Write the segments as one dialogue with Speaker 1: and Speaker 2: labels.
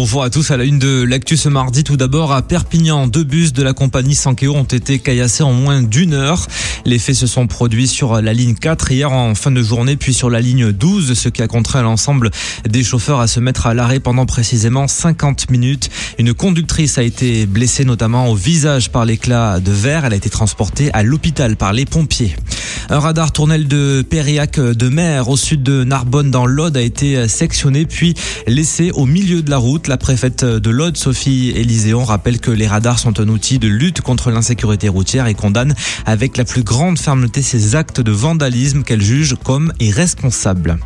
Speaker 1: bonjour à tous. À la une de l'actu ce mardi, tout d'abord à Perpignan, deux bus de la compagnie Sankeo ont été caillassés en moins d'une heure. Les faits se sont produits sur la ligne 4 hier en fin de journée, puis sur la ligne 12, ce qui a contraint l'ensemble des chauffeurs à se mettre à l'arrêt pendant précisément 50 minutes. Une conductrice a été blessée notamment au visage par l'éclat de verre. Elle a été transportée à l'hôpital par les pompiers. Un radar tournel de Périac de mer au sud de Narbonne dans l'Aude a été sectionné puis laissé au milieu de la route. La préfète de l'Aude, Sophie Élyséon, rappelle que les radars sont un outil de lutte contre l'insécurité routière et condamne avec la plus grande fermeté ces actes de vandalisme qu'elle juge comme irresponsables.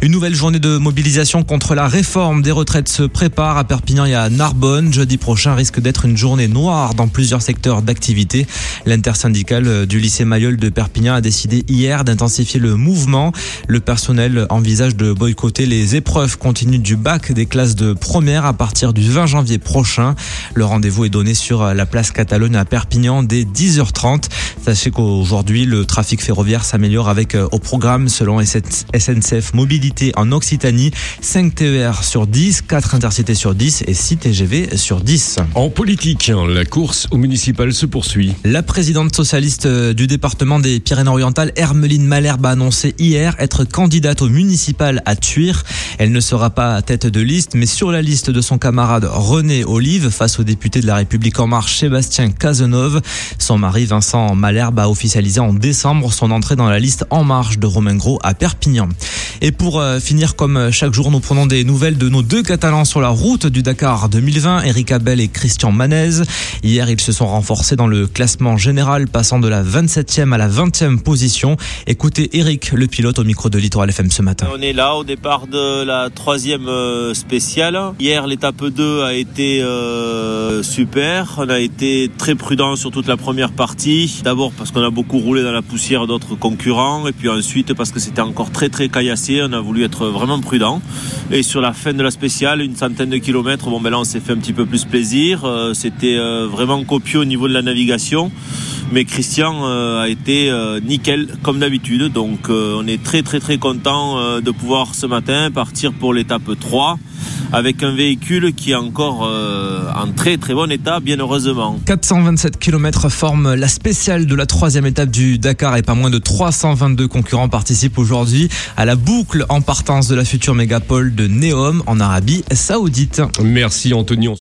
Speaker 1: Une nouvelle journée de mobilisation contre la réforme des retraites se prépare à Perpignan et à Narbonne. Jeudi prochain risque d'être une journée noire dans plusieurs secteurs d'activité. L'intersyndicale du lycée Mayol de Perpignan a décidé hier d'intensifier le mouvement. Le personnel envisage de boycotter les épreuves continues du bac des classes de première à partir du 20 janvier prochain. Le rendez-vous est donné sur la place Catalogne à Perpignan dès 10h30. Sachez qu'aujourd'hui, le trafic ferroviaire s'améliore avec euh, au programme, selon SNCF Mobilité en Occitanie, 5 TER sur 10, 4 intercités sur 10 et 6 TGV sur 10.
Speaker 2: En politique, la course au municipal se poursuit.
Speaker 1: La présidente socialiste euh, du département des Pyrénées-Orientales, Hermeline Malherbe, a annoncé hier être candidate au municipal à Tuire. Elle ne sera pas tête de liste, mais sur la liste de son camarade René Olive, face au député de la République en marche Sébastien Cazeneuve. Son mari Vincent Malherbe a officialisé en décembre son entrée dans la liste En Marche de Romain Gros à Perpignan. Et pour euh, finir, comme chaque jour, nous prenons des nouvelles de nos deux Catalans sur la route du Dakar 2020, Eric Abel et Christian Manez. Hier, ils se sont renforcés dans le classement général, passant de la 27e à la 20e position. Écoutez Eric, le pilote, au micro de Littoral FM ce matin.
Speaker 3: On est là au départ de la troisième euh, spéciale. Hier, l'étape 2 a été euh, super. On a été très prudent sur toute la première partie. D'abord parce qu'on a beaucoup roulé dans la poussière d'autres concurrents et puis ensuite parce que c'était encore très très caillassé, on a voulu être vraiment prudent. Et sur la fin de la spéciale, une centaine de kilomètres, bon ben là on s'est fait un petit peu plus plaisir. Euh, c'était euh, vraiment copieux au niveau de la navigation. Mais Christian euh, a été nickel comme d'habitude. Donc on est très très très content de pouvoir ce matin partir pour l'étape 3 avec un véhicule qui est encore en très très bon état, bien heureusement.
Speaker 1: 427 km forment la spéciale de la troisième étape du Dakar et pas moins de 322 concurrents participent aujourd'hui à la boucle en partance de la future mégapole de Neom en Arabie Saoudite.
Speaker 2: Merci Anthony.